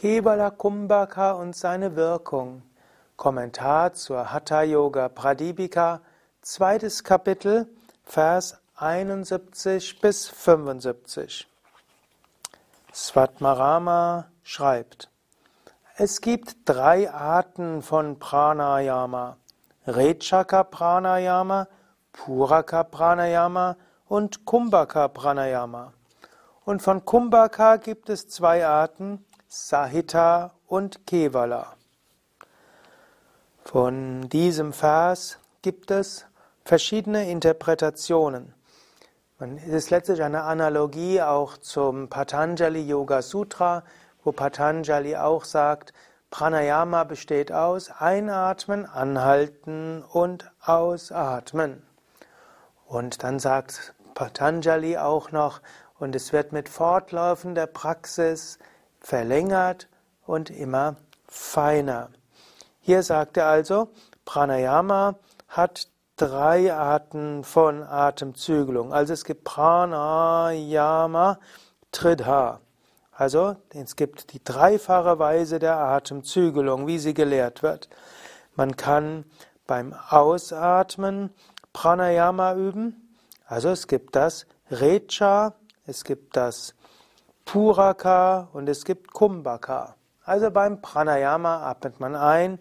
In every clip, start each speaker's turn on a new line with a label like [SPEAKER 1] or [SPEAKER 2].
[SPEAKER 1] Kevala Kumbhaka und seine Wirkung. Kommentar zur Hatha Yoga Pradipika, zweites Kapitel, Vers 71 bis 75. Svatmarama schreibt, es gibt drei Arten von Pranayama. Rechaka Pranayama, Puraka Pranayama und Kumbhaka Pranayama. Und von Kumbhaka gibt es zwei Arten, Sahita und Kevala. Von diesem Vers gibt es verschiedene Interpretationen. Es ist letztlich eine Analogie auch zum Patanjali Yoga Sutra, wo Patanjali auch sagt, Pranayama besteht aus Einatmen, Anhalten und Ausatmen. Und dann sagt Patanjali auch noch, und es wird mit fortlaufender Praxis verlängert und immer feiner. Hier sagt er also, Pranayama hat drei Arten von Atemzügelung. Also es gibt Pranayama Tridha. Also es gibt die dreifache Weise der Atemzügelung, wie sie gelehrt wird. Man kann beim Ausatmen Pranayama üben. Also es gibt das Recha, es gibt das Puraka und es gibt Kumbhaka. Also beim Pranayama atmet man ein,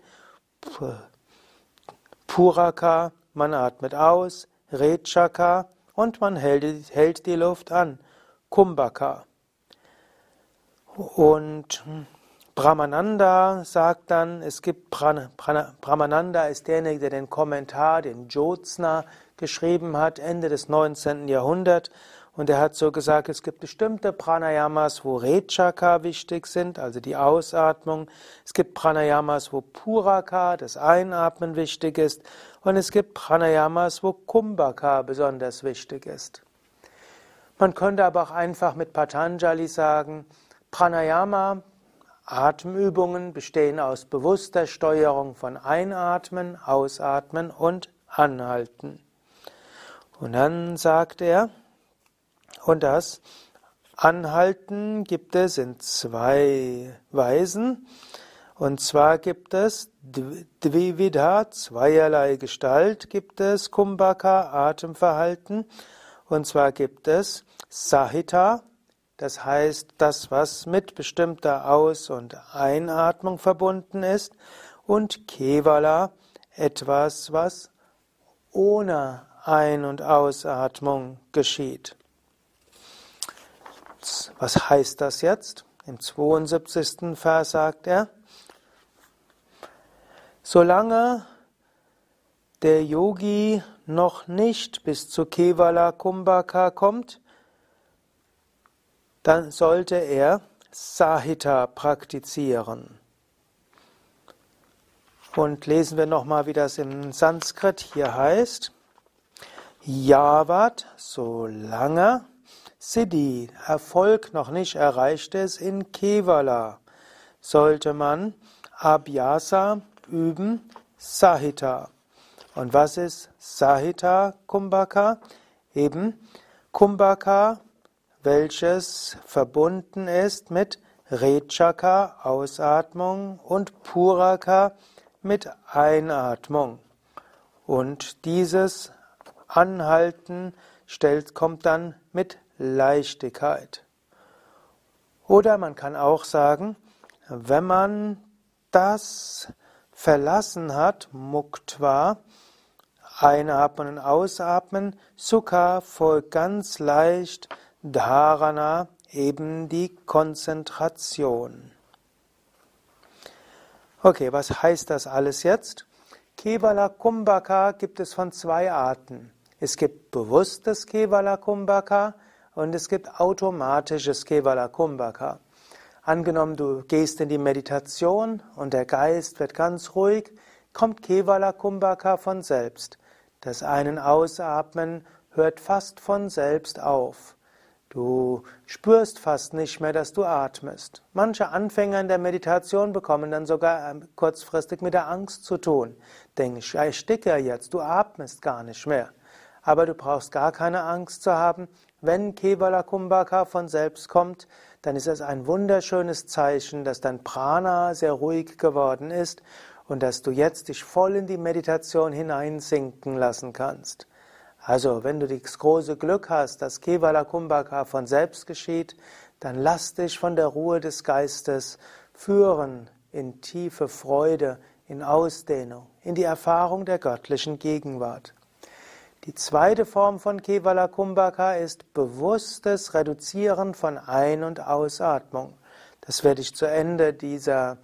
[SPEAKER 1] Puraka, man atmet aus, Rechaka und man hält, hält die Luft an, Kumbhaka. Und Brahmananda sagt dann, es gibt Prana, Prana, Brahmananda ist derjenige, der den Kommentar, den Jyotsna geschrieben hat, Ende des 19. Jahrhunderts. Und er hat so gesagt, es gibt bestimmte Pranayamas, wo Rechaka wichtig sind, also die Ausatmung. Es gibt Pranayamas, wo Puraka, das Einatmen wichtig ist. Und es gibt Pranayamas, wo Kumbhaka besonders wichtig ist. Man könnte aber auch einfach mit Patanjali sagen, Pranayama, Atemübungen bestehen aus bewusster Steuerung von Einatmen, Ausatmen und Anhalten. Und dann sagt er, und das Anhalten gibt es in zwei Weisen. Und zwar gibt es Dvividha, zweierlei Gestalt gibt es Kumbhaka, Atemverhalten. Und zwar gibt es Sahita, das heißt das, was mit bestimmter Aus- und Einatmung verbunden ist. Und Kevala, etwas, was ohne Ein- und Ausatmung geschieht. Was heißt das jetzt? Im 72. Vers sagt er, solange der Yogi noch nicht bis zu Kevala Kumbhaka kommt, dann sollte er Sahita praktizieren. Und lesen wir nochmal, wie das im Sanskrit hier heißt. Yavat, solange Siddhi, Erfolg noch nicht erreicht ist in Kevala, sollte man Abhyasa üben, Sahita. Und was ist Sahita Kumbhaka? Eben Kumbhaka, welches verbunden ist mit Rechaka, Ausatmung, und Puraka mit Einatmung. Und dieses Anhalten stellt, kommt dann mit Leichtigkeit. Oder man kann auch sagen, wenn man das verlassen hat, Muktva, einatmen und ausatmen, Sukha folgt ganz leicht, Dharana eben die Konzentration. Okay, was heißt das alles jetzt? Kevala Kumbhaka gibt es von zwei Arten. Es gibt bewusstes Kevala Kumbhaka und es gibt automatisches Kevala Kumbhaka. Angenommen, du gehst in die Meditation und der Geist wird ganz ruhig, kommt Kevala Kumbhaka von selbst. Das Einen Ausatmen hört fast von selbst auf. Du spürst fast nicht mehr, dass du atmest. Manche Anfänger in der Meditation bekommen dann sogar ähm, kurzfristig mit der Angst zu tun. Denken, ich ersticke jetzt, du atmest gar nicht mehr. Aber du brauchst gar keine Angst zu haben, wenn Kevala Kumbhaka von selbst kommt, dann ist es ein wunderschönes Zeichen, dass dein Prana sehr ruhig geworden ist und dass du jetzt dich voll in die Meditation hineinsinken lassen kannst. Also, wenn du das große Glück hast, dass Kevala Kumbhaka von selbst geschieht, dann lass dich von der Ruhe des Geistes führen in tiefe Freude, in Ausdehnung, in die Erfahrung der göttlichen Gegenwart. Die zweite Form von Kevala Kumbhaka ist bewusstes Reduzieren von Ein- und Ausatmung. Das werde ich zu Ende dieser,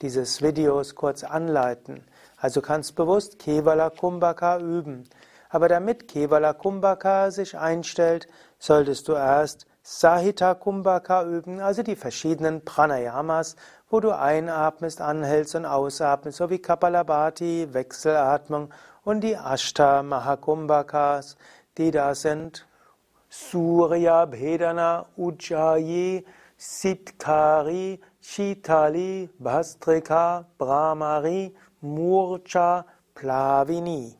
[SPEAKER 1] dieses Videos kurz anleiten. Also kannst bewusst Kevala Kumbhaka üben. Aber damit Kevala Kumbhaka sich einstellt, solltest du erst Sahita Kumbhaka üben, also die verschiedenen Pranayamas, wo du einatmest, anhältst und ausatmest, so wie Kapalabhati, Wechselatmung und die Ashta Mahakumbhakas, die da sind. Surya Bhedana Ujjayi Sitkari Shitali Bhastrika Brahmari Murcha Plavini.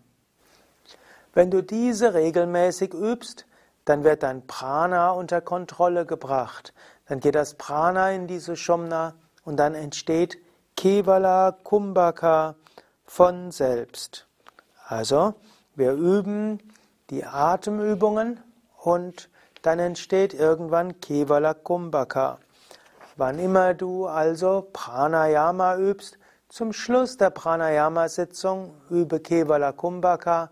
[SPEAKER 1] Wenn du diese regelmäßig übst, dann wird dein Prana unter Kontrolle gebracht. Dann geht das Prana in diese Shumna und dann entsteht Kevala Kumbhaka von selbst. Also, wir üben die Atemübungen und dann entsteht irgendwann Kevala Kumbhaka. Wann immer du also Pranayama übst, zum Schluss der Pranayama-Sitzung übe Kevala Kumbhaka.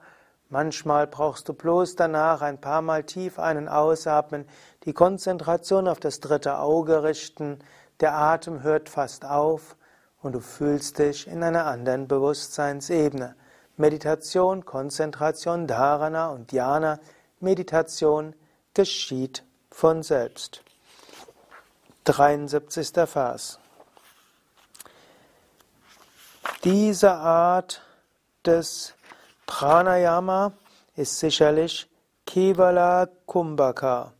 [SPEAKER 1] Manchmal brauchst du bloß danach ein paar Mal tief einen ausatmen, die Konzentration auf das dritte Auge richten, der Atem hört fast auf und du fühlst dich in einer anderen Bewusstseinsebene. Meditation, Konzentration, Dharana und Dhyana, Meditation geschieht von selbst. 73. Vers. Diese Art des Pranayama ist sicherlich Kevala Kumbhaka.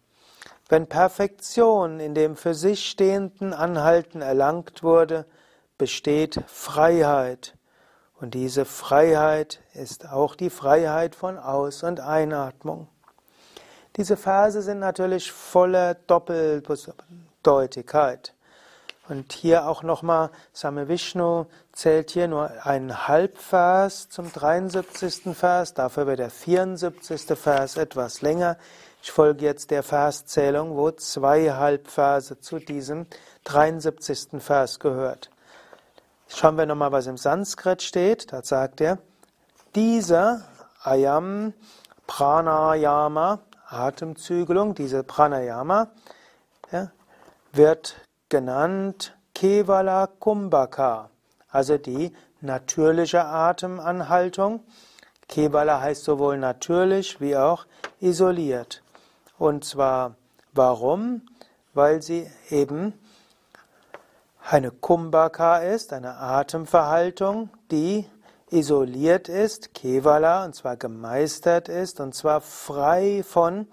[SPEAKER 1] Wenn Perfektion in dem für sich stehenden Anhalten erlangt wurde, besteht Freiheit. Und diese Freiheit ist auch die Freiheit von Aus- und Einatmung. Diese Verse sind natürlich voller Doppeldeutigkeit. Und hier auch nochmal, Same Vishnu zählt hier nur einen Halbvers zum 73. Vers, dafür wird der 74. Vers etwas länger. Ich folge jetzt der Verszählung, wo zwei Halbverse zu diesem 73. Vers gehört. Schauen wir nochmal, was im Sanskrit steht. Da sagt er, dieser Ayam Pranayama, Atemzügelung, diese Pranayama, ja, wird genannt Kevala Kumbhaka, also die natürliche Atemanhaltung. Kevala heißt sowohl natürlich wie auch isoliert. Und zwar warum? Weil sie eben eine Kumbhaka ist, eine Atemverhaltung, die isoliert ist, Kevala, und zwar gemeistert ist, und zwar frei von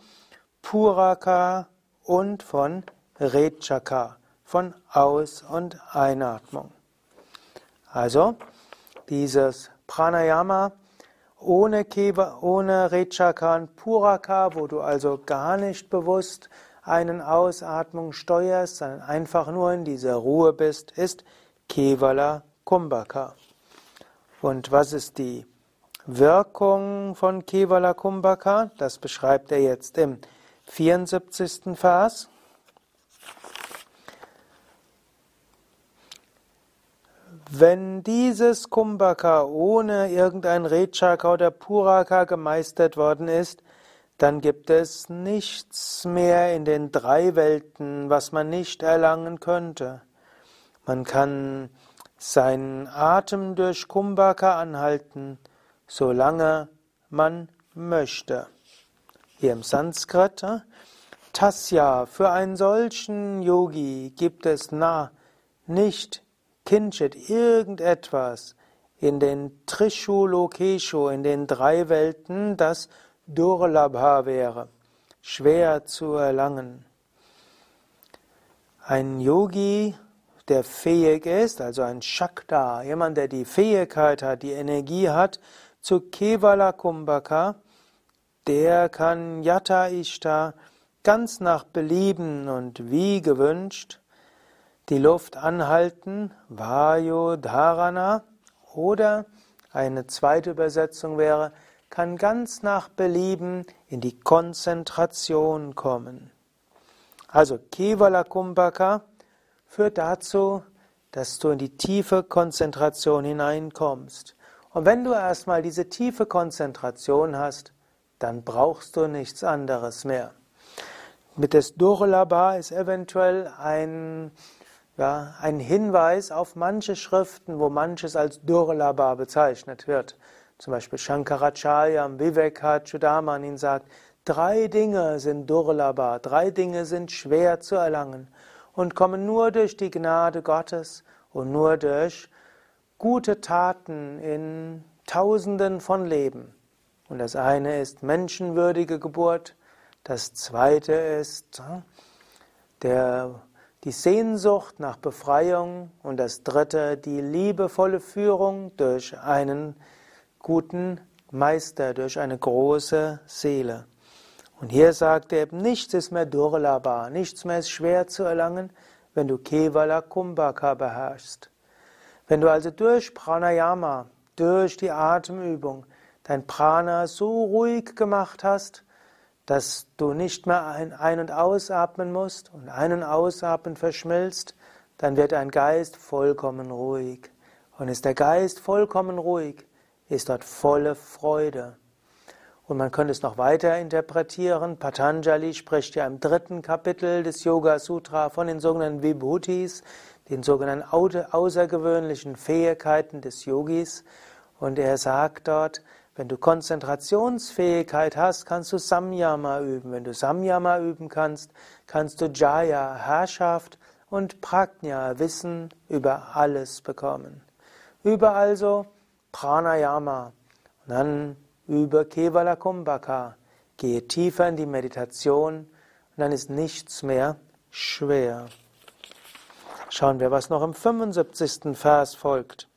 [SPEAKER 1] Puraka und von Rechaka, von Aus- und Einatmung. Also, dieses Pranayama ohne Keva, ohne Rechaka und Puraka, wo du also gar nicht bewusst einen Ausatmung steuerst, sondern einfach nur in dieser Ruhe bist, ist Kevala Kumbhaka. Und was ist die Wirkung von Kevala Kumbhaka? Das beschreibt er jetzt im 74. Vers. Wenn dieses Kumbhaka ohne irgendein Rechaka oder Puraka gemeistert worden ist, dann gibt es nichts mehr in den drei Welten, was man nicht erlangen könnte. Man kann seinen Atem durch Kumbhaka anhalten, solange man möchte. Hier im Sanskrit, äh, Tasya, für einen solchen Yogi gibt es na nicht Kinchit irgendetwas in den Trishu in den drei Welten, das Durlabha wäre, schwer zu erlangen. Ein Yogi, der fähig ist, also ein Shakta, jemand, der die Fähigkeit hat, die Energie hat, zu Kevala Kumbhaka, der kann Yata Ishta ganz nach Belieben und wie gewünscht die Luft anhalten, Vayu Dharana, oder eine zweite Übersetzung wäre, kann ganz nach Belieben in die Konzentration kommen. Also Kevala Kumbhaka führt dazu, dass du in die tiefe Konzentration hineinkommst. Und wenn du erstmal diese tiefe Konzentration hast, dann brauchst du nichts anderes mehr. Mit des Durlabha ist eventuell ein, ja, ein Hinweis auf manche Schriften, wo manches als Durlabha bezeichnet wird. Zum Beispiel Shankaracharya am Vivekachudaman sagt, drei Dinge sind Durlabha, drei Dinge sind schwer zu erlangen und kommen nur durch die Gnade Gottes und nur durch gute Taten in Tausenden von Leben. Und das eine ist menschenwürdige Geburt, das zweite ist hm, der, die Sehnsucht nach Befreiung und das dritte die liebevolle Führung durch einen guten Meister, durch eine große Seele. Und hier sagt er eben, nichts ist mehr durlaba, nichts mehr ist schwer zu erlangen, wenn du Kevala Kumbhaka beherrschst. Wenn du also durch Pranayama, durch die Atemübung, dein Prana so ruhig gemacht hast, dass du nicht mehr ein-, und ausatmen musst und ein- und ausatmen verschmilzt, dann wird dein Geist vollkommen ruhig. Und ist der Geist vollkommen ruhig, ist dort volle Freude. Und man könnte es noch weiter interpretieren. Patanjali spricht ja im dritten Kapitel des Yoga Sutra von den sogenannten Vibhutis, den sogenannten außergewöhnlichen Fähigkeiten des Yogis. Und er sagt dort, wenn du Konzentrationsfähigkeit hast, kannst du Samyama üben. Wenn du Samyama üben kannst, kannst du Jaya, Herrschaft und Prajna, Wissen über alles bekommen. Übe also Pranayama. Und dann über Kevala Kumbhaka. Gehe tiefer in die Meditation und dann ist nichts mehr schwer. Schauen wir, was noch im 75. Vers folgt.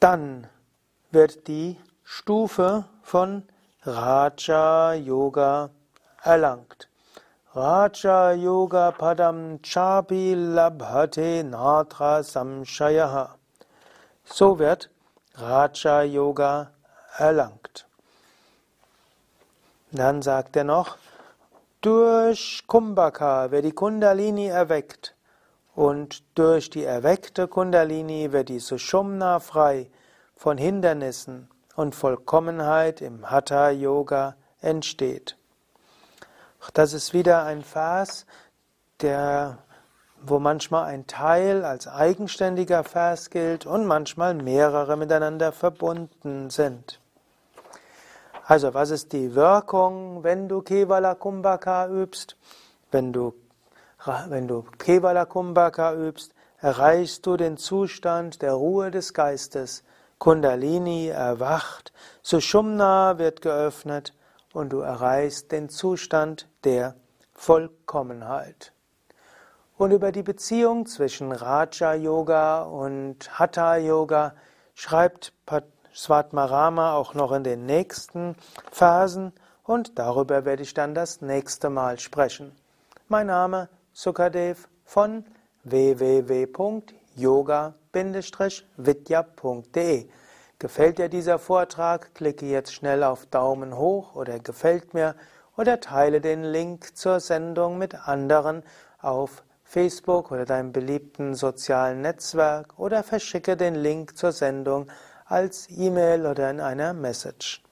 [SPEAKER 1] Dann wird die Stufe von Raja Yoga erlangt. Raja Yoga Padam Chapi Labhate Natra Samshayaha. So wird Raja Yoga erlangt. Dann sagt er noch, durch Kumbhaka wird die Kundalini erweckt und durch die erweckte Kundalini wird die Sushumna frei von Hindernissen und Vollkommenheit im Hatha Yoga entsteht. Das ist wieder ein Vers, der wo manchmal ein Teil als eigenständiger Vers gilt und manchmal mehrere miteinander verbunden sind. Also, was ist die Wirkung, wenn du Kevala Kumbhaka übst? Wenn du, wenn du Kevala Kumbhaka übst, erreichst du den Zustand der Ruhe des Geistes. Kundalini erwacht, Sushumna wird geöffnet und du erreichst den Zustand der Vollkommenheit. Und über die Beziehung zwischen Raja Yoga und Hatha Yoga schreibt Svatmarama auch noch in den nächsten Phasen und darüber werde ich dann das nächste Mal sprechen. Mein Name Sukadev von www.yoga-vidya.de Gefällt dir dieser Vortrag? Klicke jetzt schnell auf Daumen hoch oder gefällt mir oder teile den Link zur Sendung mit anderen auf Facebook oder deinem beliebten sozialen Netzwerk oder verschicke den Link zur Sendung als E-Mail oder in einer Message.